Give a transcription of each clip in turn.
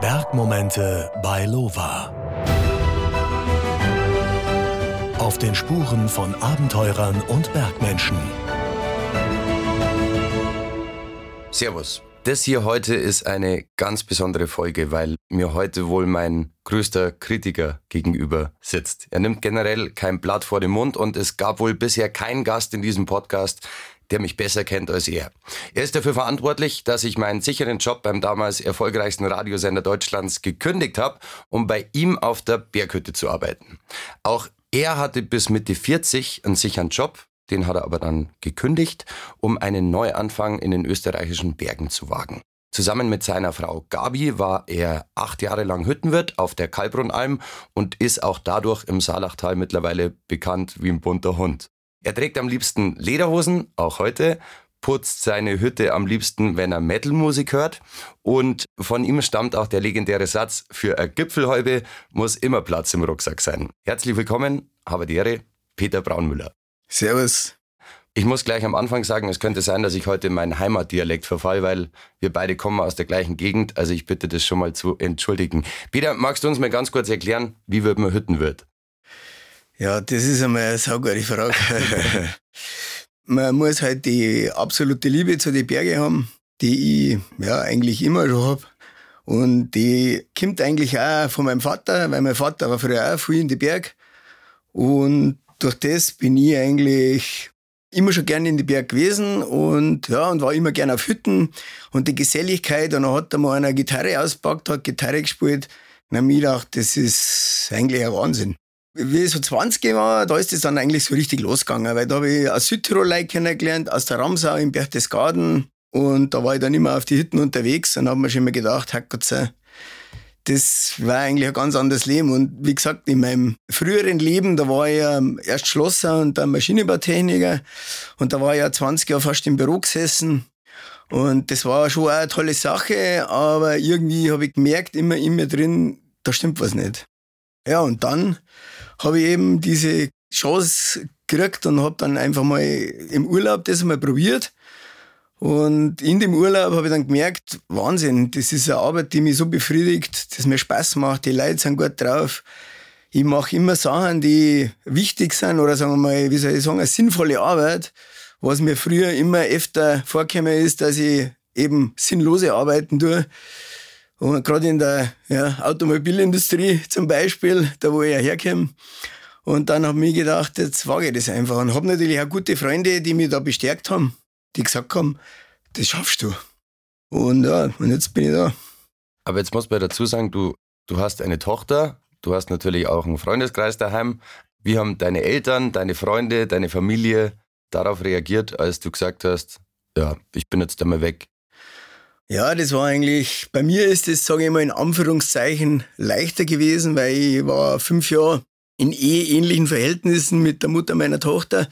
Bergmomente bei Lova. Auf den Spuren von Abenteurern und Bergmenschen. Servus. Das hier heute ist eine ganz besondere Folge, weil mir heute wohl mein größter Kritiker gegenüber sitzt. Er nimmt generell kein Blatt vor den Mund und es gab wohl bisher keinen Gast in diesem Podcast, der mich besser kennt als er. Er ist dafür verantwortlich, dass ich meinen sicheren Job beim damals erfolgreichsten Radiosender Deutschlands gekündigt habe, um bei ihm auf der Berghütte zu arbeiten. Auch er hatte bis Mitte 40 einen sicheren Job, den hat er aber dann gekündigt, um einen Neuanfang in den österreichischen Bergen zu wagen. Zusammen mit seiner Frau Gabi war er acht Jahre lang Hüttenwirt auf der Kalbrunnalm und ist auch dadurch im Saalachtal mittlerweile bekannt wie ein bunter Hund. Er trägt am liebsten Lederhosen, auch heute, putzt seine Hütte am liebsten, wenn er Metalmusik hört. Und von ihm stammt auch der legendäre Satz, für eine Gipfelhäube muss immer Platz im Rucksack sein. Herzlich willkommen, habe die Ehre, Peter Braunmüller. Servus. Ich muss gleich am Anfang sagen, es könnte sein, dass ich heute in meinen Heimatdialekt verfall, weil wir beide kommen aus der gleichen Gegend. Also ich bitte das schon mal zu entschuldigen. Peter, magst du uns mal ganz kurz erklären, wie wird man Hüttenwirt? Ja, das ist einmal eine saugute Frage. Man muss halt die absolute Liebe zu den Bergen haben, die ich ja eigentlich immer schon habe. Und die kommt eigentlich auch von meinem Vater, weil mein Vater war früher auch viel in den Berg. Und durch das bin ich eigentlich immer schon gerne in die Berg gewesen und ja, und war immer gerne auf Hütten und die Geselligkeit. Und dann hat er mal eine Gitarre ausgepackt, hat Gitarre gespielt. Und dann habe ich gedacht, das ist eigentlich ein Wahnsinn wie ich so 20 war, da ist es dann eigentlich so richtig losgegangen, weil da habe ich aus Südtirol kennengelernt, aus der Ramsau in Berchtesgaden und da war ich dann immer auf die Hütten unterwegs und habe mir schon immer gedacht, Herrgott das war eigentlich ein ganz anderes Leben. Und wie gesagt, in meinem früheren Leben, da war ich ja erst Schlosser und dann Maschinenbautechniker. Und da war ich ja 20 Jahre fast im Büro gesessen. Und das war schon eine tolle Sache, aber irgendwie habe ich gemerkt, immer in mir drin, da stimmt was nicht. Ja, und dann habe ich eben diese Chance gekriegt und habe dann einfach mal im Urlaub das mal probiert. Und in dem Urlaub habe ich dann gemerkt, Wahnsinn, das ist eine Arbeit, die mich so befriedigt, dass mir Spaß macht, die Leute sind gut drauf. Ich mache immer Sachen, die wichtig sind oder sagen wir mal, wie soll ich sagen, eine sinnvolle Arbeit. Was mir früher immer öfter vorgekommen ist, dass ich eben sinnlose Arbeiten tue. Und gerade in der ja, Automobilindustrie zum Beispiel, da wo ich ja herkomme. Und dann habe ich mir gedacht, jetzt wage ich das einfach. Und habe natürlich auch gute Freunde, die mich da bestärkt haben, die gesagt haben, das schaffst du. Und ja, und jetzt bin ich da. Aber jetzt muss man dazu sagen, du, du hast eine Tochter, du hast natürlich auch einen Freundeskreis daheim. Wie haben deine Eltern, deine Freunde, deine Familie darauf reagiert, als du gesagt hast, ja, ich bin jetzt einmal weg? Ja, das war eigentlich, bei mir ist es, sage ich mal, in Anführungszeichen leichter gewesen, weil ich war fünf Jahre in eheähnlichen Verhältnissen mit der Mutter meiner Tochter.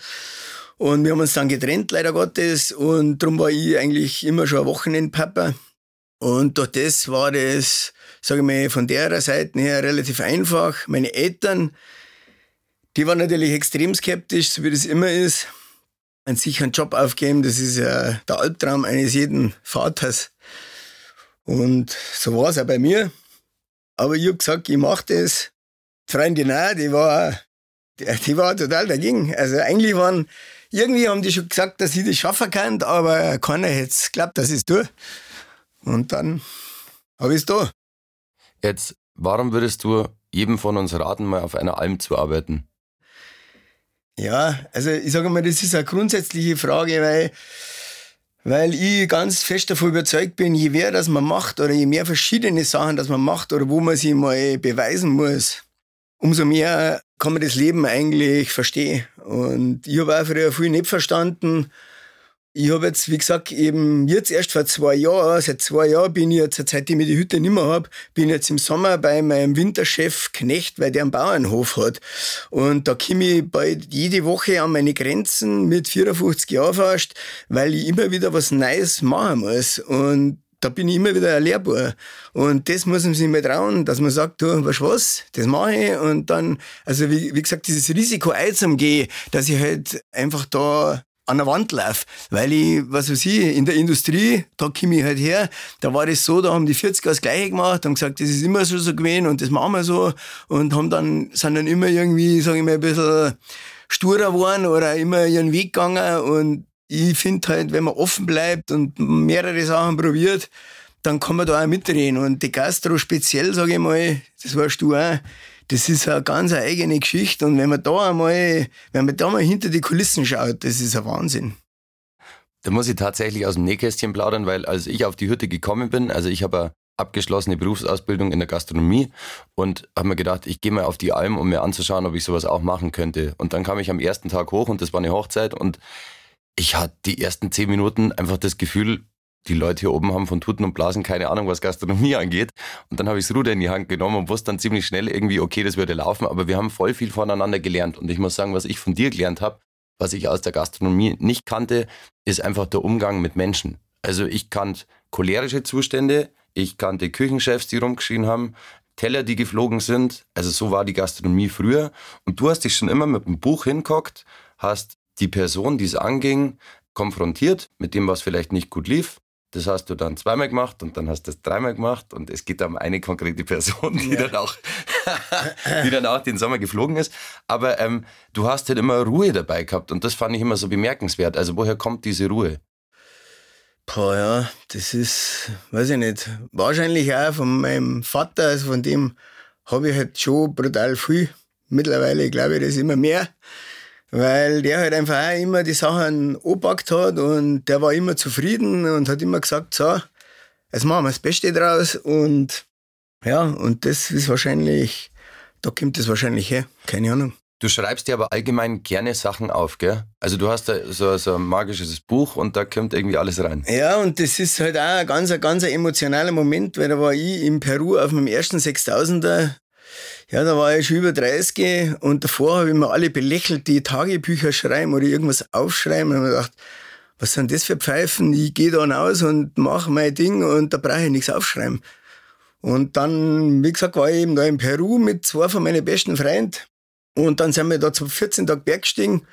Und wir haben uns dann getrennt, leider Gottes. Und darum war ich eigentlich immer schon ein Wochenendpapa. Und durch das war das, sage ich mal, von der Seite her relativ einfach. Meine Eltern, die waren natürlich extrem skeptisch, so wie das immer ist. Einen sicheren Job aufgeben, das ist ja der Albtraum eines jeden Vaters. Und so war es auch bei mir. Aber ich habe gesagt, ich mache das. Die Freundin auch, die war, die, war total dagegen. Also eigentlich waren, irgendwie haben die schon gesagt, dass ich das schaffen kann, aber keiner hätte es geglaubt, dass ich es tue. Und dann habe ich es da. Jetzt, warum würdest du jedem von uns raten, mal auf einer Alm zu arbeiten? Ja, also ich sage mal, das ist eine grundsätzliche Frage, weil weil ich ganz fest davon überzeugt bin, je mehr das man macht oder je mehr verschiedene Sachen das man macht oder wo man sich mal beweisen muss, umso mehr kann man das Leben eigentlich verstehen. Und ich habe auch früher viel nicht verstanden ich habe jetzt, wie gesagt, eben jetzt erst vor zwei Jahren, seit zwei Jahren bin ich jetzt, seitdem ich die Hütte nicht mehr habe, bin jetzt im Sommer bei meinem Winterchef Knecht, weil der einen Bauernhof hat. Und da komme ich bald jede Woche an meine Grenzen mit 54 Jahren fast, weil ich immer wieder was Neues machen muss. Und da bin ich immer wieder ein Lehrbuhr. Und das muss man sich mal trauen, dass man sagt, du, weißt was, das mache ich. Und dann, also wie, wie gesagt, dieses Risiko einzugehen, dass ich halt einfach da an der Wand laufe. Weil ich, was weiß ich, in der Industrie, da komme ich halt her, da war das so, da haben die 40er das Gleiche gemacht, haben gesagt, das ist immer schon so gewesen und das machen wir so und haben dann, sind dann immer irgendwie, sage ich mal, ein bisschen sturer geworden oder immer ihren Weg gegangen und ich finde halt, wenn man offen bleibt und mehrere Sachen probiert, dann kann man da auch mitreden. Und die Gastro speziell, sage ich mal, das weißt du auch, das ist eine ganz eigene Geschichte. Und wenn man da einmal, wenn man da mal hinter die Kulissen schaut, das ist ein Wahnsinn. Da muss ich tatsächlich aus dem Nähkästchen plaudern, weil als ich auf die Hütte gekommen bin, also ich habe eine abgeschlossene Berufsausbildung in der Gastronomie und habe mir gedacht, ich gehe mal auf die Alm, um mir anzuschauen, ob ich sowas auch machen könnte. Und dann kam ich am ersten Tag hoch und das war eine Hochzeit und ich hatte die ersten zehn Minuten einfach das Gefühl, die Leute hier oben haben von Tuten und Blasen keine Ahnung, was Gastronomie angeht. Und dann habe ich das Ruder in die Hand genommen und wusste dann ziemlich schnell irgendwie, okay, das würde laufen. Aber wir haben voll viel voneinander gelernt. Und ich muss sagen, was ich von dir gelernt habe, was ich aus der Gastronomie nicht kannte, ist einfach der Umgang mit Menschen. Also ich kannte cholerische Zustände, ich kannte Küchenchefs, die rumgeschrien haben, Teller, die geflogen sind. Also so war die Gastronomie früher. Und du hast dich schon immer mit einem Buch hinguckt, hast die Person, die es anging, konfrontiert mit dem, was vielleicht nicht gut lief das hast du dann zweimal gemacht und dann hast du das dreimal gemacht und es geht um eine konkrete Person, die, ja. dann, auch, die dann auch den Sommer geflogen ist. Aber ähm, du hast halt immer Ruhe dabei gehabt und das fand ich immer so bemerkenswert. Also woher kommt diese Ruhe? Boah, ja, das ist, weiß ich nicht, wahrscheinlich auch von meinem Vater, also von dem habe ich halt schon brutal viel. Mittlerweile glaube ich das immer mehr weil der halt einfach auch immer die Sachen angepackt hat und der war immer zufrieden und hat immer gesagt, so, jetzt machen wir das Beste draus und ja, und das ist wahrscheinlich, da kommt das wahrscheinlich her, keine Ahnung. Du schreibst dir aber allgemein gerne Sachen auf, gell? Also du hast da so, so ein magisches Buch und da kommt irgendwie alles rein. Ja, und das ist halt auch ein ganz, ganz emotionaler Moment, weil da war ich in Peru auf meinem ersten 6000er ja, da war ich schon über 30 und davor habe ich mir alle belächelt, die Tagebücher schreiben oder irgendwas aufschreiben und habe mir gedacht, was sind das für Pfeifen? Ich gehe da raus und mache mein Ding und da brauche ich nichts aufschreiben. Und dann, wie gesagt, war ich eben da in Peru mit zwei von meinen besten Freunden und dann sind wir da zu 14 Tagen bergstiegen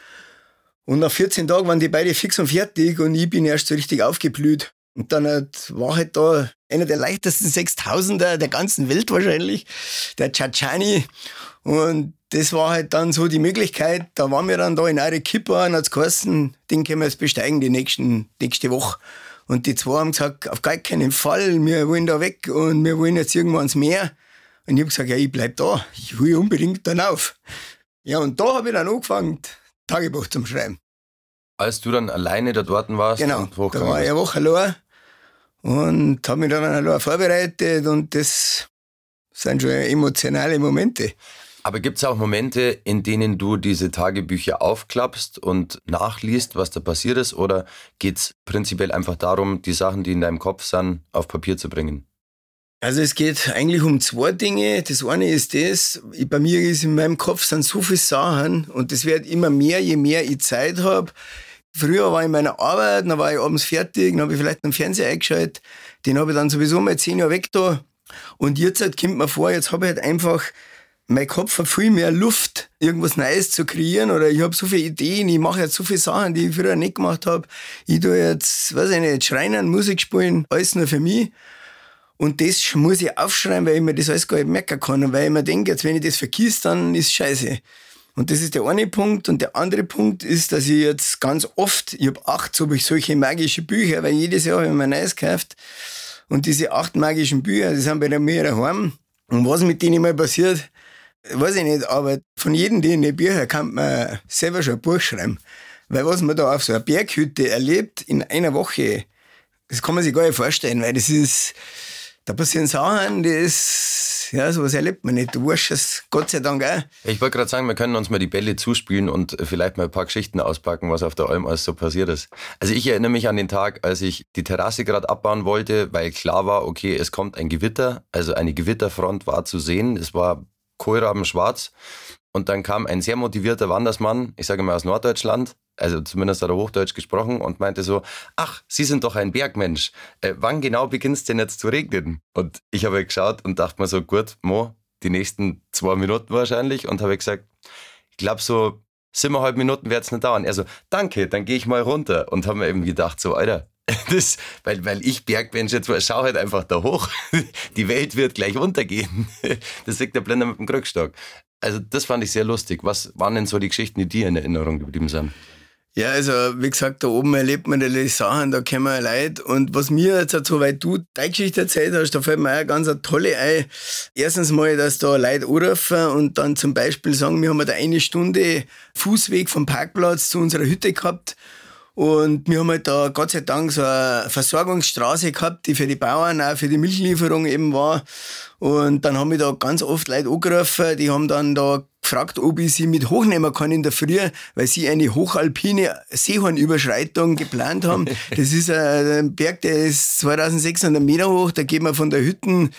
und nach 14 Tagen waren die beide fix und fertig und ich bin erst so richtig aufgeblüht. Und dann war halt da einer der leichtesten Sechstausender der ganzen Welt wahrscheinlich, der Chachani. Und das war halt dann so die Möglichkeit, da waren wir dann da in Arequipa und hat es geheißen, den können wir jetzt besteigen die nächsten, nächste Woche. Und die zwei haben gesagt, auf gar keinen Fall, wir wollen da weg und wir wollen jetzt irgendwo ans Meer. Und ich habe gesagt, ja, ich bleib da, ich will unbedingt dann auf. Ja, und da habe ich dann angefangen, Tagebuch zum Schreiben. Als du dann alleine da dort warst? Genau, da war ich eine Woche allein und habe mich dann allein vorbereitet und das sind schon emotionale Momente. Aber gibt es auch Momente, in denen du diese Tagebücher aufklappst und nachliest, was da passiert ist? Oder geht es prinzipiell einfach darum, die Sachen, die in deinem Kopf sind, auf Papier zu bringen? Also es geht eigentlich um zwei Dinge. Das eine ist das, bei mir ist in meinem Kopf sind so viele Sachen und das wird immer mehr, je mehr ich Zeit habe. Früher war ich in meiner Arbeit, dann war ich abends fertig, dann habe ich vielleicht einen Fernseher eingeschaltet. Den habe ich dann sowieso mal zehn Jahre weg da. Und jetzt halt kommt mir vor, jetzt habe ich halt einfach, mein Kopf hat viel mehr Luft, irgendwas Neues zu kreieren. Oder ich habe so viele Ideen, ich mache jetzt so viele Sachen, die ich früher nicht gemacht habe. Ich tue jetzt, weiß ich nicht, Schreinen, Musik spielen, alles nur für mich. Und das muss ich aufschreiben, weil ich mir das alles gar nicht merken kann. Und weil ich mir denke, jetzt, wenn ich das vergieße, dann ist scheiße. Und das ist der eine Punkt. Und der andere Punkt ist, dass ich jetzt ganz oft, ich habe acht so solche magische Bücher, weil jedes Jahr habe ich mir ein neues gekauft. Und diese acht magischen Bücher, die sind bei mir daheim. Und was mit denen mal passiert, weiß ich nicht, aber von jedem dieser Bücher kann man selber schon ein Buch schreiben. Weil was man da auf so einer Berghütte erlebt in einer Woche, das kann man sich gar nicht vorstellen, weil das ist, da passieren Sachen, das, ja, sowas erlebt man nicht. Du weißt es, Gott sei Dank auch. Ich wollte gerade sagen, wir können uns mal die Bälle zuspielen und vielleicht mal ein paar Geschichten auspacken, was auf der Alm alles so passiert ist. Also ich erinnere mich an den Tag, als ich die Terrasse gerade abbauen wollte, weil klar war, okay, es kommt ein Gewitter, also eine Gewitterfront war zu sehen. Es war kohlrabenschwarz. Und dann kam ein sehr motivierter Wandersmann, ich sage mal aus Norddeutschland, also zumindest hat er Hochdeutsch gesprochen und meinte so, ach, Sie sind doch ein Bergmensch. Äh, wann genau beginnt es denn jetzt zu regnen? Und ich habe geschaut und dachte mir so, gut, Mo, die nächsten zwei Minuten wahrscheinlich und habe gesagt, ich glaube so siebeneinhalb Minuten wird es nicht dauern. Er so, danke, dann gehe ich mal runter. Und haben wir eben gedacht, so, Alter, das, weil, weil ich Bergmensch jetzt schau halt einfach da hoch. Die Welt wird gleich untergehen. Das liegt der Blender mit dem Krückstock. Also, das fand ich sehr lustig. Was waren denn so die Geschichten, die dir in Erinnerung geblieben sind? Ja, also wie gesagt, da oben erlebt man die Sachen, da kommen Leute. Und was mir jetzt so weit du deine Geschichte erzählt hast, da fällt mir auch eine ganz tolle ein. Erstens mal, dass da Leute anrufen und dann zum Beispiel sagen, wir haben da eine Stunde Fußweg vom Parkplatz zu unserer Hütte gehabt. Und wir haben halt da Gott sei Dank so eine Versorgungsstraße gehabt, die für die Bauern auch für die Milchlieferung eben war. Und dann haben wir da ganz oft Leute angerufen, die haben dann da gefragt, ob ich sie mit hochnehmen kann in der Früh, weil sie eine hochalpine Seehornüberschreitung geplant haben. Das ist ein Berg, der ist 2600 Meter hoch, da geht man von der Hütten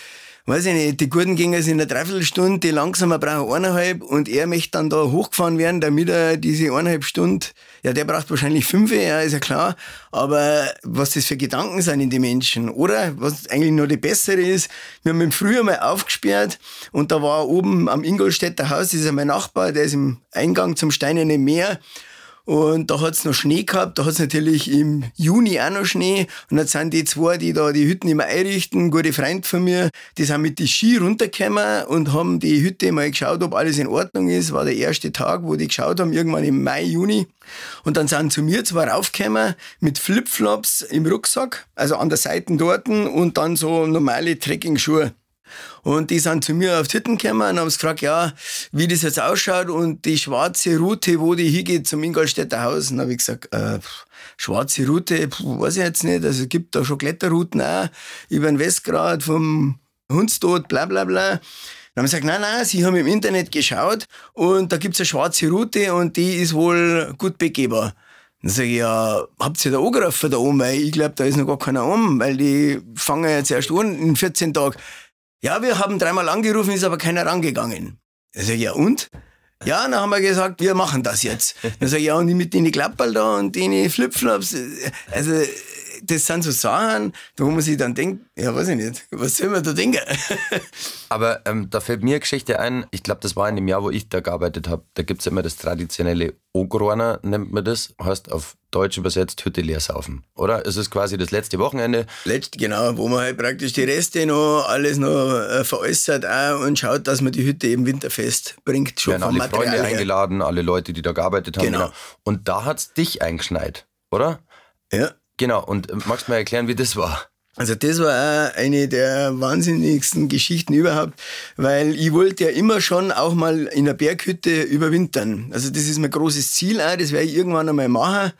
weiß ich nicht, die Guten gingen es in einer Dreiviertelstunde, die langsamer brauchen eineinhalb und er möchte dann da hochgefahren werden, damit er diese eineinhalb Stunden, ja, der braucht wahrscheinlich fünf, ja, ist ja klar, aber was das für Gedanken sind in die Menschen, oder? Was eigentlich noch die bessere ist, wir haben ihn früher mal aufgesperrt und da war oben am Ingolstädter Haus, das ist ja mein Nachbar, der ist im Eingang zum Steinerne Meer und da hat's noch Schnee gehabt, da hat's natürlich im Juni auch noch Schnee. Und dann sind die zwei, die da die Hütten immer einrichten, gute Freund von mir, die sind mit die Ski runtergekommen und haben die Hütte mal geschaut, ob alles in Ordnung ist. War der erste Tag, wo die geschaut haben, irgendwann im Mai, Juni. Und dann sind zu mir zwar raufgekommen mit Flipflops im Rucksack, also an der Seite dort und dann so normale Trekking-Schuhe. Und die sind zu mir auf die Hütten gekommen und haben gefragt, ja, wie das jetzt ausschaut und die schwarze Route, wo die hingeht zum Ingolstädter Haus. Und habe ich gesagt, äh, schwarze Route, puh, weiß ich jetzt nicht. Also es gibt da schon Kletterrouten auch über den Westgrad vom Hundstod, bla bla bla. Dann haben sie gesagt, nein, nein, sie haben im Internet geschaut und da gibt's eine schwarze Route und die ist wohl gut begehbar. Dann sage ich, ja, habt ihr da angerufen da oben? Weil ich glaube, da ist noch gar keiner um, weil die fangen jetzt erst an in 14 Tagen. Ja, wir haben dreimal angerufen, ist aber keiner rangegangen. Sage, ja und? Ja, dann haben wir gesagt, wir machen das jetzt. Dann sage ich, ja, und mit den Klapperl da und den Flipflops. Also, das sind so Sachen, wo man sich dann denkt, ja, weiß ich nicht, was soll man da denken? Aber ähm, da fällt mir eine Geschichte ein, ich glaube, das war in dem Jahr, wo ich da gearbeitet habe, da gibt es immer das traditionelle Ogrorner, nennt man das, heißt auf Deutsch übersetzt Hütte leer saufen, oder? Es ist quasi das letzte Wochenende. Letzte, genau, wo man halt praktisch die Reste noch, alles noch äh, veräußert auch und schaut, dass man die Hütte eben winterfest bringt. Schon Werden alle Material Freunde her. eingeladen, alle Leute, die da gearbeitet haben. Genau. genau. Und da hat es dich eingeschneit, oder? Ja. Genau, und äh, magst du mal erklären, wie das war? Also das war eine der wahnsinnigsten Geschichten überhaupt, weil ich wollte ja immer schon auch mal in einer Berghütte überwintern. Also das ist mein großes Ziel auch, das werde ich irgendwann einmal machen.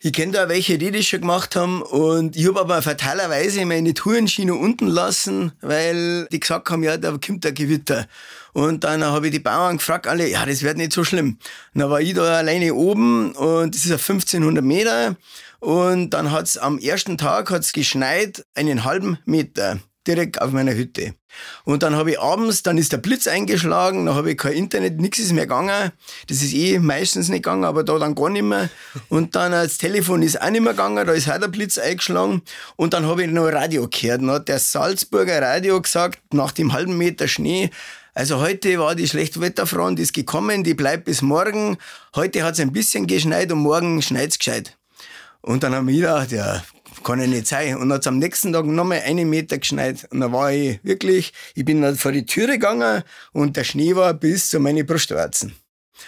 Ich kenne da welche, die das schon gemacht haben und ich habe aber fatalerweise meine Tourenschiene unten lassen, weil die gesagt haben, ja, da kommt ein Gewitter. Und dann habe ich die Bauern gefragt, alle, ja, das wird nicht so schlimm. Und dann war ich da alleine oben und das ist auf 1500 Meter und dann hat's am ersten Tag hat's geschneit, einen halben Meter direkt auf meiner Hütte. Und dann habe ich abends, dann ist der Blitz eingeschlagen, dann habe ich kein Internet, nichts ist mehr gegangen. Das ist eh meistens nicht gegangen, aber da dann gar nicht mehr. Und dann das Telefon ist auch nicht mehr gegangen, da ist auch der Blitz eingeschlagen. Und dann habe ich noch Radio gehört. Dann hat der Salzburger Radio gesagt, nach dem halben Meter Schnee, also heute war die Schlechtwetterfront, ist gekommen, die bleibt bis morgen. Heute hat es ein bisschen geschneit und morgen schneit's gescheit. Und dann haben wir gedacht, ja, kann ja nicht sein. Und dann hat am nächsten Tag nochmal einen Meter geschneit. Und dann war ich wirklich, ich bin dann vor die Türe gegangen und der Schnee war bis zu meinen Brustwarzen.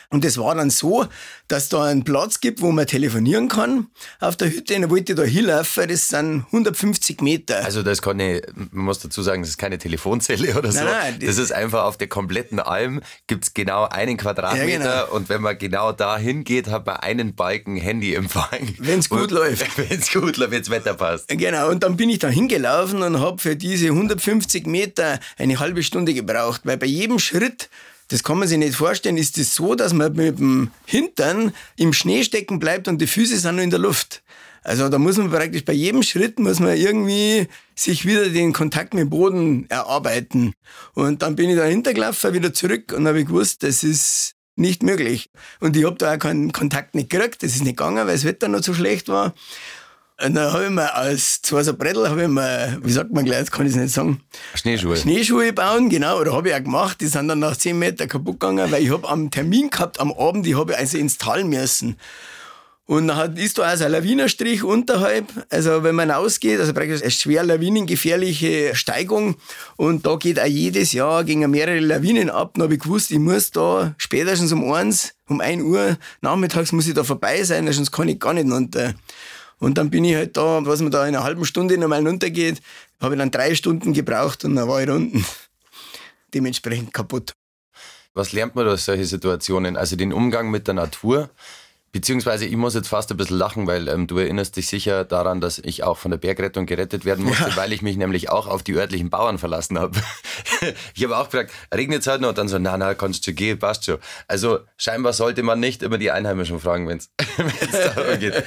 Und es war dann so, dass da einen Platz gibt, wo man telefonieren kann auf der Hütte. Und dann wollte ich da hinlaufen, das sind 150 Meter. Also das kann ich, man muss dazu sagen, das ist keine Telefonzelle oder so. Nein, nein, das ist einfach auf der kompletten Alm gibt es genau einen Quadratmeter ja, genau. und wenn man genau da hingeht, hat man einen Balken Handyempfang. Wenn es gut läuft. Wenn es gut läuft, wenn das Wetter passt. Genau, und dann bin ich da hingelaufen und habe für diese 150 Meter eine halbe Stunde gebraucht, weil bei jedem Schritt das kann man sich nicht vorstellen. Ist es das so, dass man mit dem Hintern im Schnee stecken bleibt und die Füße sind nur in der Luft? Also da muss man praktisch bei jedem Schritt muss man irgendwie sich wieder den Kontakt mit dem Boden erarbeiten. Und dann bin ich da hintergelaufen, wieder zurück und habe gewusst, das ist nicht möglich. Und ich habe da auch keinen Kontakt nicht gekriegt, das ist nicht gegangen, weil das Wetter noch so schlecht war. Und dann habe ich mir aus zwei so Brettel, habe ich mir, wie sagt man gleich, jetzt kann ich es nicht sagen. Schneeschuhe. Schneeschuhe bauen, genau, oder habe ich auch gemacht. Die sind dann nach zehn Metern kaputt gegangen, weil ich habe am Termin gehabt, am Abend, die habe ich also ins Tal müssen. Und dann ist da also ein Lawinenstrich unterhalb. Also wenn man ausgeht, also praktisch eine schwer lawinengefährliche Steigung. Und da geht auch jedes Jahr gegen mehrere Lawinen ab. Dann habe ich gewusst, ich muss da spätestens um eins, um ein Uhr nachmittags muss ich da vorbei sein, sonst kann ich gar nicht runter. Und dann bin ich halt da, was man da in einer halben Stunde nochmal runtergeht, habe ich dann drei Stunden gebraucht und dann war ich unten. Dementsprechend kaputt. Was lernt man aus solchen Situationen? Also den Umgang mit der Natur, Beziehungsweise ich muss jetzt fast ein bisschen lachen, weil ähm, du erinnerst dich sicher daran, dass ich auch von der Bergrettung gerettet werden musste, ja. weil ich mich nämlich auch auf die örtlichen Bauern verlassen habe. ich habe auch gefragt, regnet es halt noch? Und dann so, na, na, kannst du gehen, passt schon. Also scheinbar sollte man nicht immer die Einheimischen fragen, wenn es darum geht.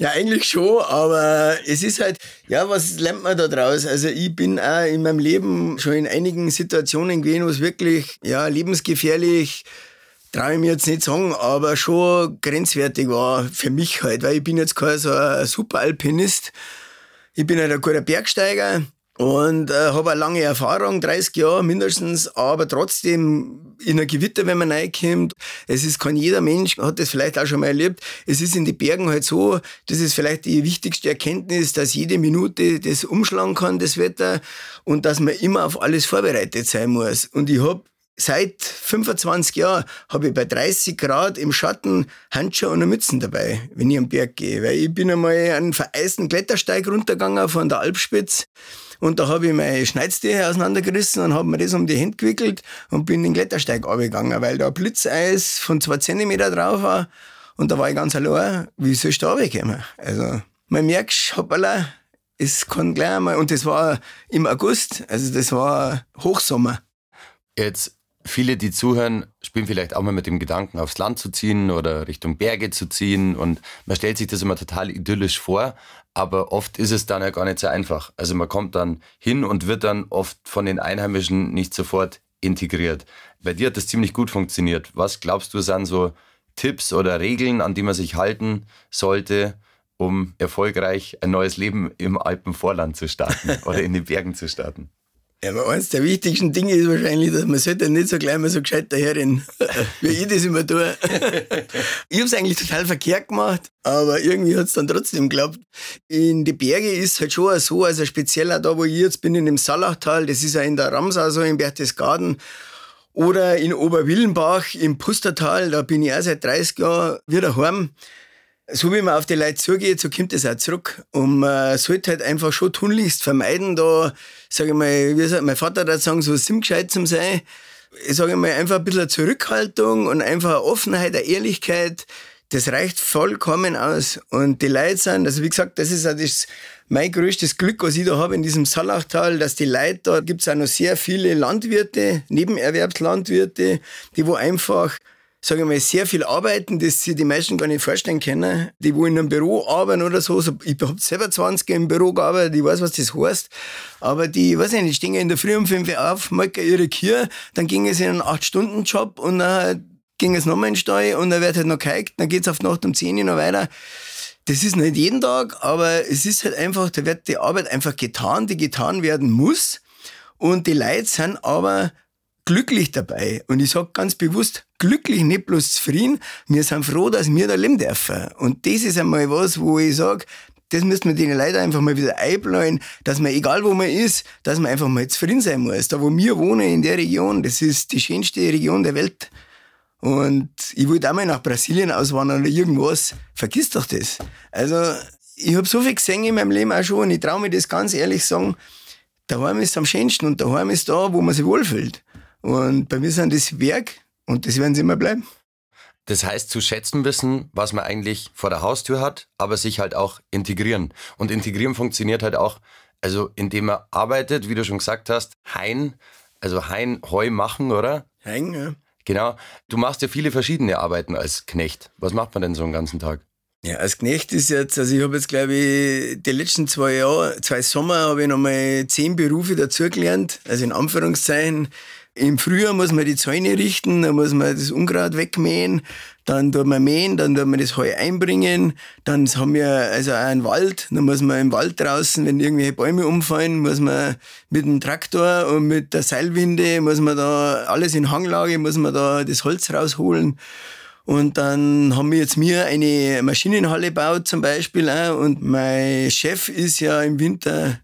Ja, eigentlich schon, aber es ist halt, ja, was lernt man da draus? Also ich bin auch in meinem Leben schon in einigen Situationen gewesen, wo es wirklich, ja, lebensgefährlich traue ich mir jetzt nicht sagen, aber schon grenzwertig war für mich halt, weil ich bin jetzt kein so ein Superalpinist. Ich bin halt ein guter Bergsteiger und äh, habe eine lange Erfahrung, 30 Jahre mindestens, aber trotzdem in ein Gewitter, wenn man reinkommt, es ist kein jeder Mensch, hat das vielleicht auch schon mal erlebt, es ist in den Bergen halt so, das ist vielleicht die wichtigste Erkenntnis, dass jede Minute das umschlagen kann, das Wetter, und dass man immer auf alles vorbereitet sein muss. Und ich habe Seit 25 Jahren habe ich bei 30 Grad im Schatten Handschuhe und eine Mützen dabei, wenn ich am Berg gehe. Weil ich bin einmal einen vereisten Klettersteig runtergegangen von der Alpspitze und da habe ich meine Schneidstehe auseinandergerissen und habe mir das um die Hände gewickelt und bin den Klettersteig runtergegangen, weil da Blitzeis von zwei Zentimeter drauf war und da war ich ganz allein. Wie soll ich da runterkommen? Also, man merkt, hoppala, es kann gleich einmal, und das war im August, also das war Hochsommer. Jetzt Viele, die zuhören, spielen vielleicht auch mal mit dem Gedanken, aufs Land zu ziehen oder Richtung Berge zu ziehen. Und man stellt sich das immer total idyllisch vor, aber oft ist es dann ja gar nicht so einfach. Also man kommt dann hin und wird dann oft von den Einheimischen nicht sofort integriert. Bei dir hat das ziemlich gut funktioniert. Was glaubst du, sind so Tipps oder Regeln, an die man sich halten sollte, um erfolgreich ein neues Leben im Alpenvorland zu starten oder in den Bergen zu starten? Aber eines der wichtigsten Dinge ist wahrscheinlich, dass man sollte nicht so gleich mal so gescheit daherrennen, wie ich das immer tue. ich habe es eigentlich total verkehrt gemacht, aber irgendwie hat es dann trotzdem geklappt. In die Berge ist halt schon so, also speziell auch da, wo ich jetzt bin, in dem Salachtal, das ist ja in der Ramsau so, in Berchtesgaden, oder in Oberwillenbach im Pustertal, da bin ich auch seit 30 Jahren wieder heim so wie man auf die Leute zugeht, so kommt es auch zurück. Und man sollte halt einfach schon tunlichst vermeiden, da, sage ich mal, wie sagt mein Vater da sagen, so sinngescheit zu sein. Ich sage mal, einfach ein bisschen Zurückhaltung und einfach Offenheit, eine Ehrlichkeit, das reicht vollkommen aus. Und die Leute sind, also wie gesagt, das ist auch das, mein größtes Glück, was ich da habe in diesem Salachtal, dass die Leute, da gibt es auch noch sehr viele Landwirte, Nebenerwerbslandwirte, die wo einfach sage ich mal, sehr viel arbeiten, das sich die meisten gar nicht vorstellen können. Die, wo in einem Büro arbeiten oder so, ich habe selber 20 im Büro gearbeitet, ich weiß, was das heißt. Aber die, weiß ich nicht, stehen in der Früh um 5 Uhr auf, melken ihre Kühe, dann ging es in einen 8-Stunden-Job und dann ging es nochmal in den Stall und dann wird halt noch geheigt, dann geht es auf die Nacht um 10 Uhr noch weiter. Das ist nicht jeden Tag, aber es ist halt einfach, da wird die Arbeit einfach getan, die getan werden muss. Und die Leute sind aber glücklich dabei. Und ich sage ganz bewusst, glücklich, nicht bloß zufrieden. Wir sind froh, dass wir da leben dürfen. Und das ist einmal was, wo ich sage, das müssen wir den Leuten einfach mal wieder einbläuen, dass man, egal wo man ist, dass man einfach mal zufrieden sein muss. Da, wo wir wohnen, in der Region, das ist die schönste Region der Welt. Und ich wollte auch mal nach Brasilien auswandern oder irgendwas. Vergiss doch das. Also, ich habe so viel gesehen in meinem Leben auch schon und ich traue mir das ganz ehrlich sagen, daheim ist am schönsten und daheim ist da, wo man sich wohlfühlt. Und bei mir sind das Werk und das werden sie immer bleiben. Das heißt, zu schätzen wissen, was man eigentlich vor der Haustür hat, aber sich halt auch integrieren. Und integrieren funktioniert halt auch, also indem man arbeitet, wie du schon gesagt hast, Hain, also Hain, Heu machen, oder? Hain, ja. Genau. Du machst ja viele verschiedene Arbeiten als Knecht. Was macht man denn so einen ganzen Tag? Ja, als Knecht ist jetzt, also ich habe jetzt glaube ich die letzten zwei Jahre, zwei Sommer habe ich nochmal zehn Berufe dazugelernt, also in Anführungszeichen Im Frühjahr muss man die Zäune richten, dann muss man das Unkraut wegmähen, dann tut man mähen, dann tut man das Heu einbringen, dann haben wir also auch einen Wald, dann muss man im Wald draußen, wenn irgendwelche Bäume umfallen, muss man mit dem Traktor und mit der Seilwinde, muss man da alles in Hanglage, muss man da das Holz rausholen. Und dann haben wir jetzt mir eine Maschinenhalle gebaut zum Beispiel auch. Und mein Chef ist ja im Winter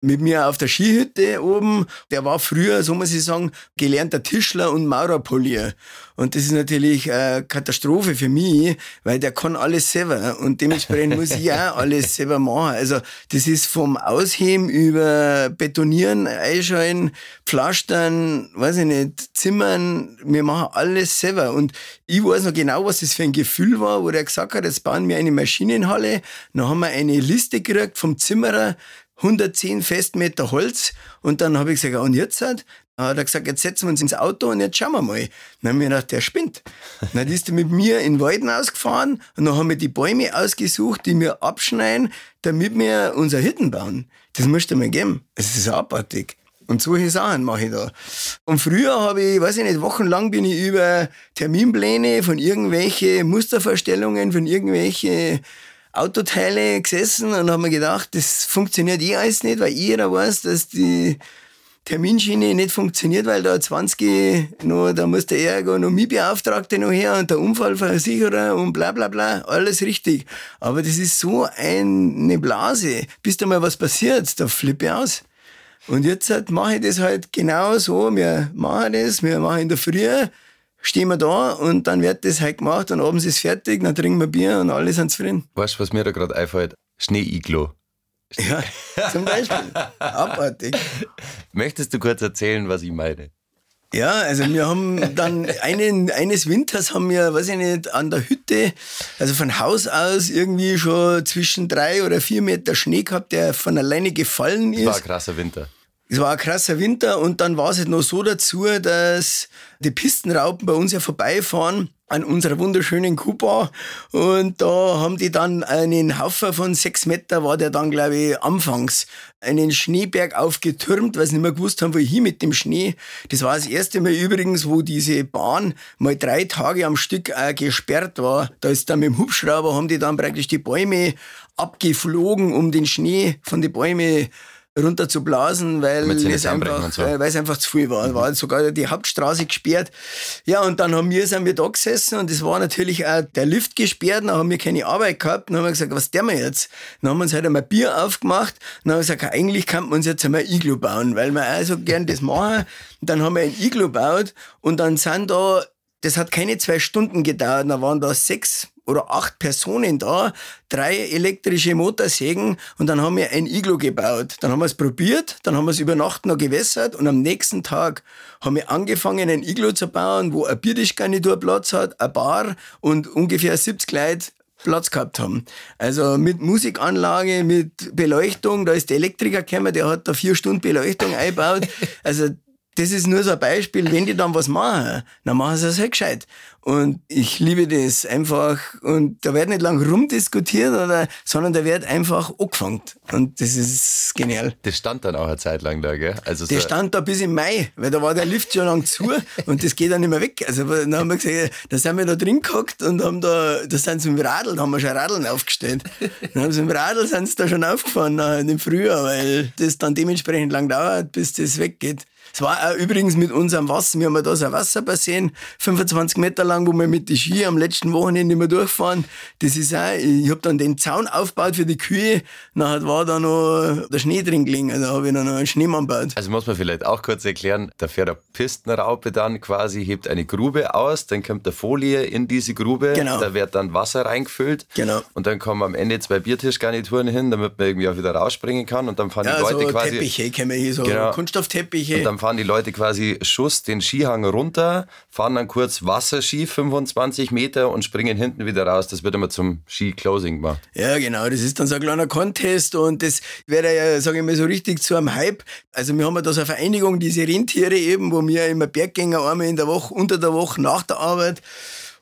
mit mir auf der Skihütte oben. Der war früher, so muss ich sagen, gelernter Tischler und Maurerpolier. Und das ist natürlich eine Katastrophe für mich, weil der kann alles selber. Und dementsprechend muss ich auch alles selber machen. Also das ist vom Ausheben über Betonieren, Einschalten, Pflastern, weiß ich nicht, Zimmern. Wir machen alles selber. Und ich weiß noch genau, was das für ein Gefühl war, wo der gesagt hat, jetzt bauen wir eine Maschinenhalle. Dann haben wir eine Liste gekriegt vom Zimmerer, 110 Festmeter Holz. Und dann habe ich gesagt, und jetzt? Dann hat er gesagt, jetzt setzen wir uns ins Auto und jetzt schauen wir mal. Dann haben wir gedacht, der spinnt. Dann ist er mit mir in den Wald ausgefahren und dann haben wir die Bäume ausgesucht, die wir abschneiden, damit wir unser Hütten bauen. Das musst du mir geben. Es ist abartig. Und solche Sachen mache ich da. Und früher habe ich, weiß ich nicht, wochenlang bin ich über Terminpläne von irgendwelche Mustervorstellungen, von irgendwelche Autoteile gesessen und haben mir gedacht, das funktioniert eh alles nicht, weil jeder weiß, dass die Terminschiene nicht funktioniert, weil da 20 noch, da muss der Ergonomiebeauftragte noch her und der Unfallversicherer und bla bla bla, alles richtig. Aber das ist so eine Blase. Bis da mal was passiert, da flippe ich aus. Und jetzt halt mache ich das halt genau so. Wir machen das, wir machen in der Früh, stehen wir da und dann wird das halt gemacht und abends ist fertig, dann trinken wir Bier und alle sind zufrieden. Weißt du, was mir da gerade einfällt? Schnee-Iglo. Ja, zum Beispiel. Abartig. Möchtest du kurz erzählen, was ich meine? Ja, also wir haben dann einen, eines Winters haben wir, weiß ich nicht, an der Hütte, also von Haus aus irgendwie schon zwischen drei oder vier Meter Schnee gehabt, der von alleine gefallen ist. Das war ein krasser Winter. Es war ein krasser Winter und dann war es halt noch so dazu, dass die Pistenraupen bei uns ja vorbeifahren an unserer wunderschönen Kuba und da haben die dann einen Haufen von sechs Meter, war der dann glaube ich anfangs, einen Schneeberg aufgetürmt, weil sie nicht mehr gewusst haben, wo ich hin mit dem Schnee. Das war das erste Mal übrigens, wo diese Bahn mal drei Tage am Stück äh, gesperrt war. Da ist dann mit dem Hubschrauber, haben die dann praktisch die Bäume abgeflogen, um den Schnee von den Bäumen runter zu blasen, weil es einfach, so. äh, weil es einfach zu viel war. Mhm. War sogar die Hauptstraße gesperrt. Ja, und dann haben wir, sind wir da gesessen und es war natürlich auch der Lift gesperrt, dann haben wir keine Arbeit gehabt, dann haben wir gesagt, was der wir jetzt? Dann haben wir uns halt einmal Bier aufgemacht, dann haben wir gesagt, eigentlich kann man uns jetzt einmal Iglu bauen, weil wir auch so gern das machen. Und dann haben wir ein Iglu gebaut und dann sind da das hat keine zwei Stunden gedauert. Da waren da sechs oder acht Personen da, drei elektrische Motorsägen und dann haben wir ein Iglo gebaut. Dann haben wir es probiert, dann haben wir es über Nacht noch gewässert und am nächsten Tag haben wir angefangen, ein Iglo zu bauen, wo eine Biertischgarnitur Platz hat, ein Bar und ungefähr 70 Leute Platz gehabt haben. Also mit Musikanlage, mit Beleuchtung, da ist der Elektriker gekommen, der hat da vier Stunden Beleuchtung eingebaut. Also das ist nur so ein Beispiel, wenn die dann was machen, dann machen sie es halt gescheit. Und ich liebe das einfach. Und da wird nicht lang rumdiskutiert, oder, sondern da wird einfach angefangen. Und das ist genial. Das stand dann auch eine Zeit lang da, gell? Also das so stand da bis im Mai, weil da war der Lift schon lang zu und das geht dann nicht mehr weg. Also dann haben wir gesagt, da sind wir da drin gehockt und haben da, da sind sie mit dem Radl, da haben wir schon Radeln aufgestellt. Dann haben sie mit dem Radl sind sie da schon aufgefahren im Frühjahr, weil das dann dementsprechend lang dauert, bis das weggeht. Es war auch übrigens mit unserem Wasser, wir haben da so ein Wasserbassin, 25 Meter lang, wo wir mit den Ski am letzten Wochenende immer durchfahren. Das ist auch, ich habe dann den Zaun aufgebaut für die Kühe, dann war da noch der Schnee drin gelegen, also habe ich dann noch einen Schneemann gebaut. Also muss man vielleicht auch kurz erklären, da fährt eine Pistenraupe dann quasi, hebt eine Grube aus, dann kommt der Folie in diese Grube, genau. da wird dann Wasser reingefüllt genau. und dann kommen am Ende zwei Biertischgarnituren hin, damit man irgendwie auch wieder rausspringen kann und dann fahren ja, die Leute so quasi... Teppiche kennen wir hier, so genau. Kunststoffteppiche fahren die Leute quasi Schuss den Skihang runter, fahren dann kurz Wasserski 25 Meter und springen hinten wieder raus. Das wird immer zum Ski-Closing gemacht. Ja, genau. Das ist dann so ein kleiner Contest und das wäre ja, sage ich mal, so richtig zu einem Hype. Also wir haben ja da so eine Vereinigung, diese Rentiere eben, wo wir immer Berggänger einmal in der Woche, unter der Woche, nach der Arbeit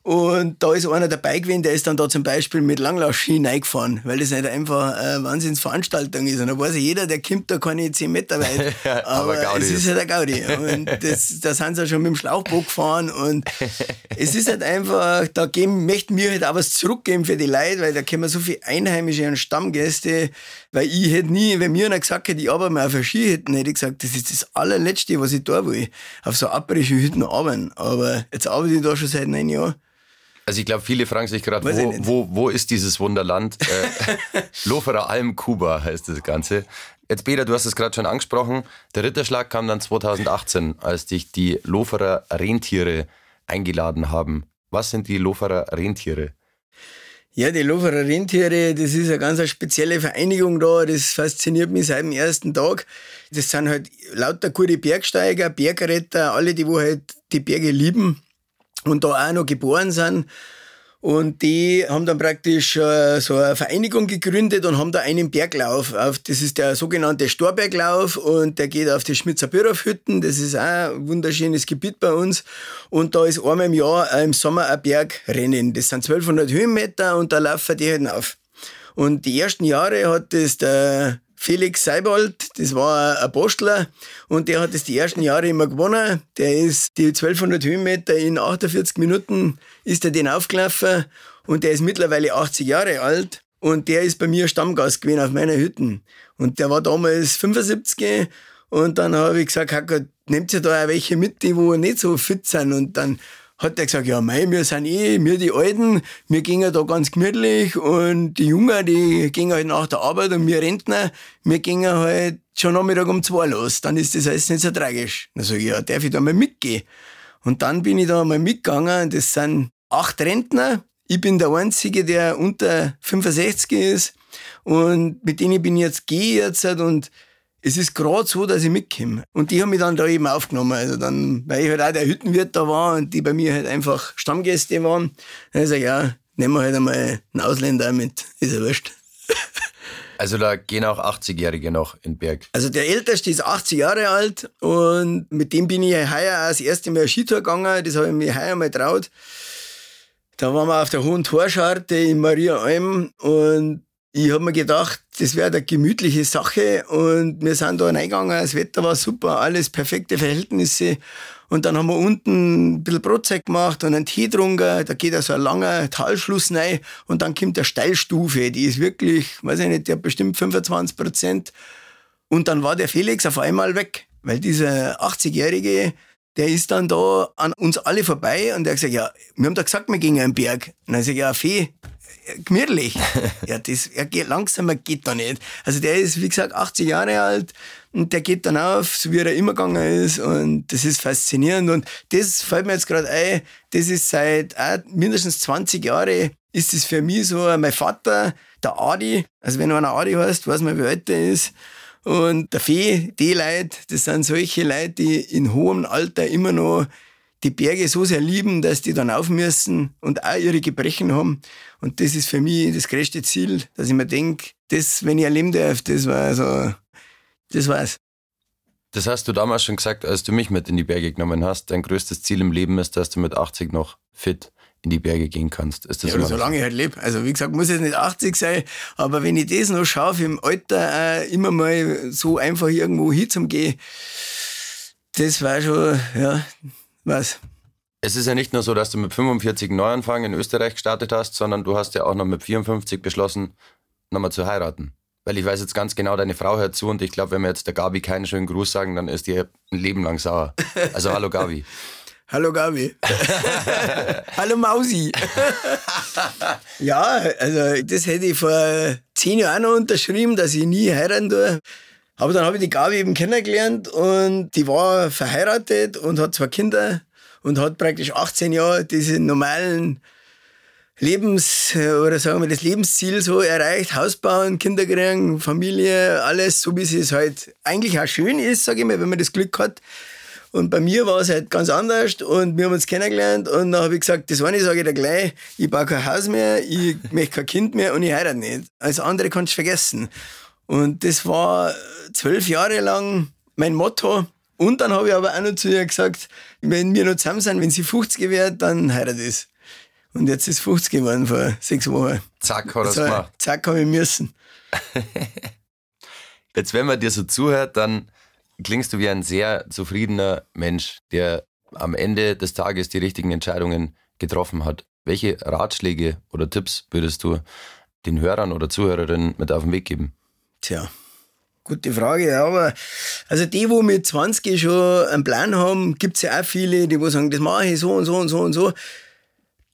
Und da ist einer dabei gewesen, der ist dann da zum Beispiel mit Langlaufski reingefahren, weil das halt einfach eine Wahnsinnsveranstaltung ist. Und da weiß jeder, der kommt da keine 10 Meter weit. aber, aber es ist halt ein Gaudi. Und das, da sind sie schon mit dem Schlauchboot gefahren. Und es ist halt einfach, da geben, möchten wir halt auch was zurückgeben für die Leute, weil da kommen so viele Einheimische und Stammgäste. Weil ich hätte nie, wenn mir einer gesagt hätte, ich arbeite mal auf einer Ski hätte ich gesagt, das ist das allerletzte, was ich da will. Auf so abbrischen Hütten arbeiten. Aber jetzt arbeite ich da schon seit neun Jahren. Also ich glaube, viele fragen sich gerade, wo, wo, wo ist dieses Wunderland? Äh, Loferer Alm Kuba heißt das Ganze. Jetzt Peter, du hast es gerade schon angesprochen. Der Ritterschlag kam dann 2018, als dich die Loferer Rentiere eingeladen haben. Was sind die Loferer Rentiere? Ja, die Loferer Rentiere, das ist eine ganz spezielle Vereinigung da. Das fasziniert mich seit dem ersten Tag. Das sind halt lauter gute Bergsteiger, Bergretter, alle, die wo halt die Berge lieben und da auch noch geboren sind. Und die haben dann praktisch äh, so eine Vereinigung gegründet und haben da einen Berglauf. Auf, das ist der sogenannte Storberglauf und der geht auf die Schmitzer Bürofhütten. Das ist auch ein wunderschönes Gebiet bei uns. Und da ist einmal im Jahr äh, im Sommer ein Bergrennen. Das sind 1200 Höhenmeter und da laufen die halt auf. Und die ersten Jahre hat das der Felix Seibold, das war ein Postler und der hat das die ersten Jahre immer gewonnen. Der ist die 1200 Höhenmeter in 48 Minuten ist er den aufgelaufen und der ist mittlerweile 80 Jahre alt und der ist bei mir Stammgast gewesen auf meiner Hütten. Und der war damals 75 und dann habe ich gesagt, Hacker, nehmt ihr da auch welche mit, die wo nicht so fit sind und dann hat er gesagt, ja, mei, wir sind eh, wir die Alten, wir gehen da ganz gemütlich und die Jungen, die gehen halt nach der Arbeit und wir Rentner, wir gehen halt schon Nachmittag um zwei los, dann ist das alles nicht so tragisch. Dann sage ich, ja, darf ich da mal mitgehen? Und dann bin ich da mal mitgegangen, das sind acht Rentner, ich bin der Einzige, der unter 65 ist und mit denen bin ich jetzt gehe jetzt und es ist gerade so, dass ich mitkomme. Und die haben mich dann da eben aufgenommen. Also dann, weil ich halt auch der Hüttenwirt da war und die bei mir halt einfach Stammgäste waren. Dann ich ja, nehmen wir halt einmal einen Ausländer mit. Ist ja wurscht. Also da gehen auch 80-Jährige noch in den Berg. Also der Älteste ist 80 Jahre alt und mit dem bin ich heuer auch das erste Mal Skitour gegangen. Das habe ich mir heuer mal traut. Da waren wir auf der Hohen Torscharte in Maria Alm und ich habe mir gedacht, das wäre eine gemütliche Sache und wir sind da reingegangen, das Wetter war super, alles perfekte Verhältnisse. Und dann haben wir unten ein bisschen Brotzeit gemacht und einen Tee getrunken. Da geht so ein langer Talschluss rein und dann kommt der Steilstufe. Die ist wirklich, weiß ich nicht, der bestimmt 25 Prozent. Und dann war der Felix auf einmal weg, weil dieser 80-Jährige, der ist dann da an uns alle vorbei und der hat gesagt, ja, wir haben da gesagt, wir gehen einen Berg. Und dann sag ich, ja, Fee, gemütlich. ja, das, er geht langsamer geht da nicht. Also der ist, wie gesagt, 80 Jahre alt und der geht dann auf, so wie er immer gegangen ist und das ist faszinierend und das fällt mir jetzt gerade ein, das ist seit mindestens 20 Jahren ist das für mich so, mein Vater, der Adi, also wenn du einer Adi heißt, weiß man, wie alt der ist, und der Fee, die Leute, das sind solche Leute, die in hohem Alter immer noch die Berge so sehr lieben, dass die dann auf müssen und auch ihre Gebrechen haben. Und das ist für mich das größte Ziel, dass ich mir denke, das, wenn ich erleben darf, das war so, das war's. Das hast du damals schon gesagt, als du mich mit in die Berge genommen hast. Dein größtes Ziel im Leben ist, dass du mit 80 noch fit in die Berge gehen kannst. Ist das ja, solange ich halt lebe. Also wie gesagt, muss jetzt nicht 80 sein, aber wenn ich das noch schaffe, im Alter äh, immer mal so einfach irgendwo hinzugehen, das war schon, ja, was. Es ist ja nicht nur so, dass du mit 45 Neuanfang in Österreich gestartet hast, sondern du hast ja auch noch mit 54 beschlossen, nochmal zu heiraten. Weil ich weiß jetzt ganz genau, deine Frau hört zu und ich glaube, wenn wir jetzt der Gabi keinen schönen Gruß sagen, dann ist die ein Leben lang sauer. Also hallo Gabi. Hallo Gabi. Hallo Mausi. ja, also das hätte ich vor zehn Jahren noch unterschrieben, dass ich nie heiraten tue. Aber dann habe ich die Gabi eben kennengelernt und die war verheiratet und hat zwei Kinder und hat praktisch 18 Jahre diese normalen Lebens- oder sagen wir das Lebensziel so erreicht. Haus bauen, Kinder kriegen, Familie, alles so, wie es halt eigentlich auch schön ist, sage ich mal, wenn man das Glück hat. Und bei mir war es halt ganz anders und wir haben uns kennengelernt und dann habe ich gesagt, das eine sage ich dir gleich, ich baue kein Haus mehr, ich möchte kein Kind mehr und ich heirate nicht. Alles andere kannst du vergessen. Und das war zwölf Jahre lang mein Motto. Und dann habe ich aber auch noch zu ihr gesagt, wenn wir noch zusammen sind, wenn sie 50 wird, dann heiratet es. Und jetzt ist 50 geworden vor sechs Wochen. Zack, hat er Also, gemacht. zack, habe ich müssen. Jetzt, wenn man dir so zuhört, dann klingst du wie ein sehr zufriedener Mensch, der am Ende des Tages die richtigen Entscheidungen getroffen hat. Welche Ratschläge oder Tipps würdest du den Hörern oder Zuhörerinnen mit auf den Weg geben? Tja, gute Frage. Aber also die, wo mit 20 schon einen Plan haben, gibt es ja auch viele, die wo sagen, das mache ich so und so und so und so.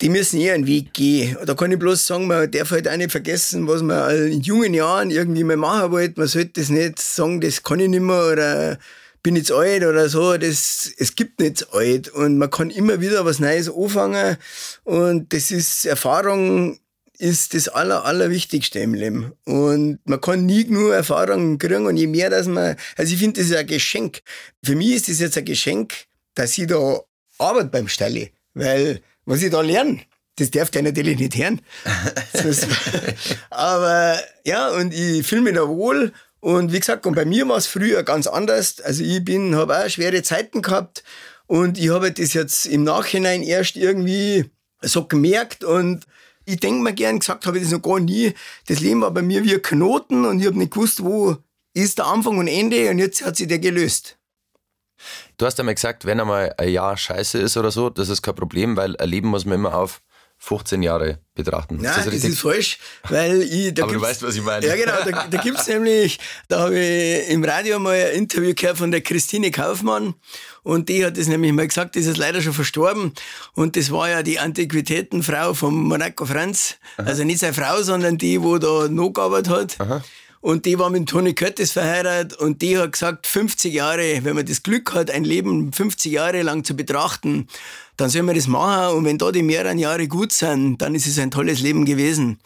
Die müssen eher einen Weg gehen. Da kann ich bloß sagen, man darf halt auch nicht vergessen, was man in jungen Jahren irgendwie mal machen wollte. Man sollte das nicht sagen, das kann ich nicht mehr oder bin jetzt alt oder so. Das, es gibt nichts alt. Und man kann immer wieder was Neues anfangen. Und das ist Erfahrung ist das Aller, Allerwichtigste im Leben. Und man kann nie genug Erfahrung kriegen und je mehr, dass man, also ich finde, das ist ein Geschenk. Für mich ist das jetzt ein Geschenk, dass ich da arbeite beim Stalle, weil was ich da lerne, das darf der natürlich nicht hören. Aber ja, und ich fühle mich da wohl. Und wie gesagt, und bei mir war es früher ganz anders. Also ich bin, habe auch schwere Zeiten gehabt und ich habe das jetzt im Nachhinein erst irgendwie so gemerkt und ich denke mir gern, gesagt habe ich das noch gar nie. Das Leben war bei mir wie ein Knoten und ich habe nicht gewusst, wo ist der Anfang und Ende und jetzt hat sich der gelöst. Du hast einmal gesagt, wenn einmal ein Jahr scheiße ist oder so, das ist kein Problem, weil ein Leben muss man immer auf 15 Jahre betrachten. Nein, das, ist falsch, weil ich... Da Aber du weißt, was ich meine. Ja, genau, da, da gibt's nämlich, da habe ich im Radio mal ein Interview gehört von der Christine Kaufmann und die hat das nämlich mal gesagt, die ist leider schon verstorben und das war ja die Antiquitätenfrau von Monaco Franz, also nicht seine Frau, sondern die, wo da noch gearbeitet hat. Und die war mit Toni Curtis verheiratet und die hat gesagt, 50 Jahre, wenn man das Glück hat, ein Leben 50 Jahre lang zu betrachten, dann soll man das machen und wenn da die mehreren Jahre gut sind, dann ist es ein tolles Leben gewesen.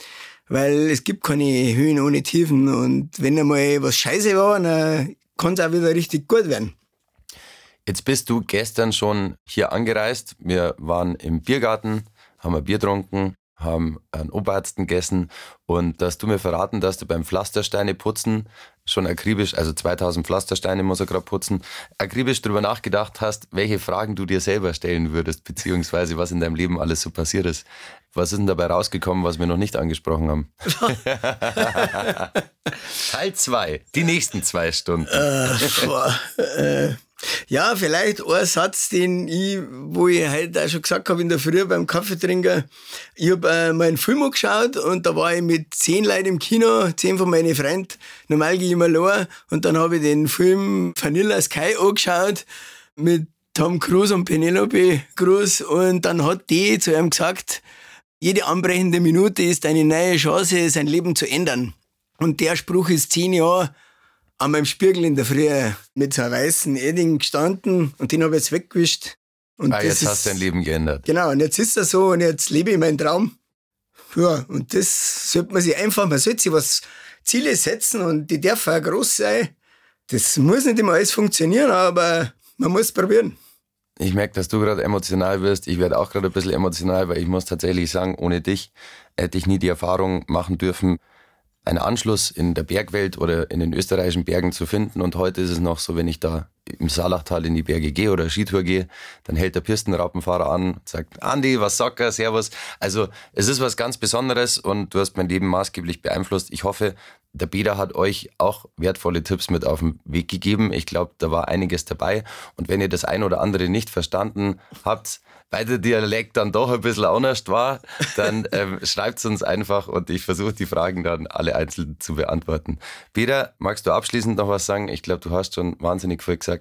Weil es gibt keine Höhen ohne Tiefen und wenn einmal was scheiße war, dann kann es auch wieder richtig gut werden. Jetzt bist du gestern schon hier angereist. Wir waren im Biergarten, haben ein Bier getrunken, haben einen Oberärzten gegessen und dass du mir verraten, dass du beim Pflastersteine putzen schon akribisch, also 2000 Pflastersteine muss er gerade putzen, akribisch drüber nachgedacht hast, welche Fragen du dir selber stellen würdest, beziehungsweise was in deinem Leben alles so passiert ist. Was ist denn dabei rausgekommen, was wir noch nicht angesprochen haben? Teil 2, die nächsten zwei Stunden. Boah, äh, ja, vielleicht ein Satz, den ich, wo ich heute auch schon gesagt habe in der Früh beim Kaffeetrinker. Ich habe äh, mal Film angeschaut und da war ich mit zehn Leuten im Kino, zehn von meinen Freunden. Normal gehe ich immer allein und dann habe ich den Film Vanilla Sky angeschaut mit Tom Cruise und Penelope Cruz und dann hat die zu ihm gesagt, jede anbrechende Minute ist eine neue Chance, sein Leben zu ändern. Und der Spruch ist zehn Jahre an meinem Spiegel in der Früh mit so einem weißen Edding gestanden und den habe ich jetzt weggewischt. Und Ah, jetzt hast du dein Leben geändert. Genau, und jetzt ist das so und jetzt lebe ich meinen Traum. Ja, und das sollte man sich einfach, man sollte sich was Ziele setzen und die dürfen auch groß sein. Das muss nicht immer alles funktionieren, aber man muss probieren. Ich merke, dass du gerade emotional wirst. Ich werde auch gerade ein bisschen emotional, weil ich muss tatsächlich sagen, ohne dich hätte ich nie die Erfahrung machen dürfen, einen Anschluss in der Bergwelt oder in den österreichischen Bergen zu finden. Und heute ist es noch so, wenn ich da im Salachtal in die Berge gehe oder Skitour gehe, dann hält der Pistenrappenfahrer an und sagt, Andi, was sagt er, servus. Also es ist was ganz Besonderes und du hast mein Leben maßgeblich beeinflusst. Ich hoffe, der Peter hat euch auch wertvolle Tipps mit auf den Weg gegeben. Ich glaube, da war einiges dabei. Und wenn ihr das ein oder andere nicht verstanden habt, weil der Dialekt dann doch ein bisschen anders war, dann ähm, schreibt es uns einfach und ich versuche die Fragen dann alle einzeln zu beantworten. Peter, magst du abschließend noch was sagen? Ich glaube, du hast schon wahnsinnig viel gesagt.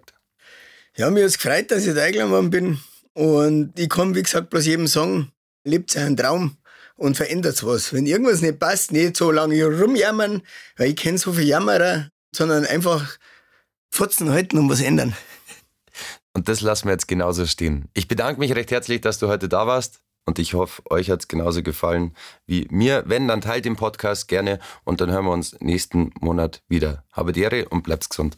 Ja, mir ist gefreut, dass ich da eingeladen bin. Und ich kann, wie gesagt, bloß jedem sagen, lebt seinen Traum und verändert was. Wenn irgendwas nicht passt, nicht so lange rumjammern, weil ich kenne so viele Jammerer, sondern einfach Fotzen halten und was ändern. Und das lassen wir jetzt genauso stehen. Ich bedanke mich recht herzlich, dass du heute da warst. Und ich hoffe, euch hat es genauso gefallen wie mir. Wenn, dann teilt den Podcast gerne und dann hören wir uns nächsten Monat wieder. Habe die Ehre und bleibt gesund.